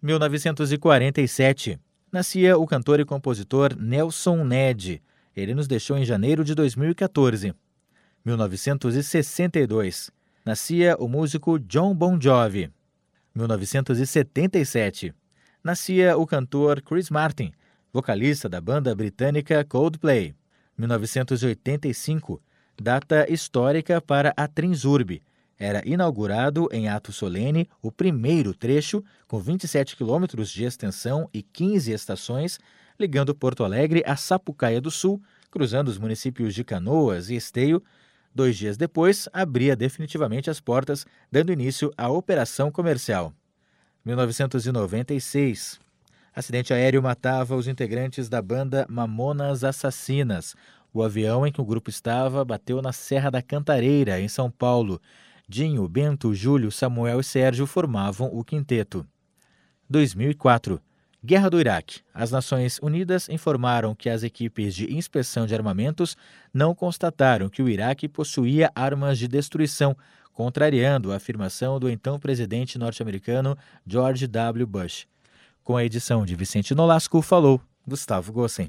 1947. Nascia o cantor e compositor Nelson Ned. Ele nos deixou em janeiro de 2014. 1962. Nascia o músico John Bon Jovi. 1977. Nascia o cantor Chris Martin, vocalista da banda britânica Coldplay. 1985. Data histórica para a Transurb era inaugurado em ato solene o primeiro trecho, com 27 quilômetros de extensão e 15 estações, ligando Porto Alegre a Sapucaia do Sul, cruzando os municípios de Canoas e Esteio. Dois dias depois, abria definitivamente as portas, dando início à operação comercial. 1996. Acidente aéreo matava os integrantes da banda Mamonas Assassinas. O avião em que o grupo estava bateu na Serra da Cantareira, em São Paulo. Dinho, Bento, Júlio, Samuel e Sérgio formavam o quinteto. 2004. Guerra do Iraque. As Nações Unidas informaram que as equipes de inspeção de armamentos não constataram que o Iraque possuía armas de destruição, contrariando a afirmação do então presidente norte-americano George W. Bush. Com a edição de Vicente Nolasco, falou Gustavo Gossen.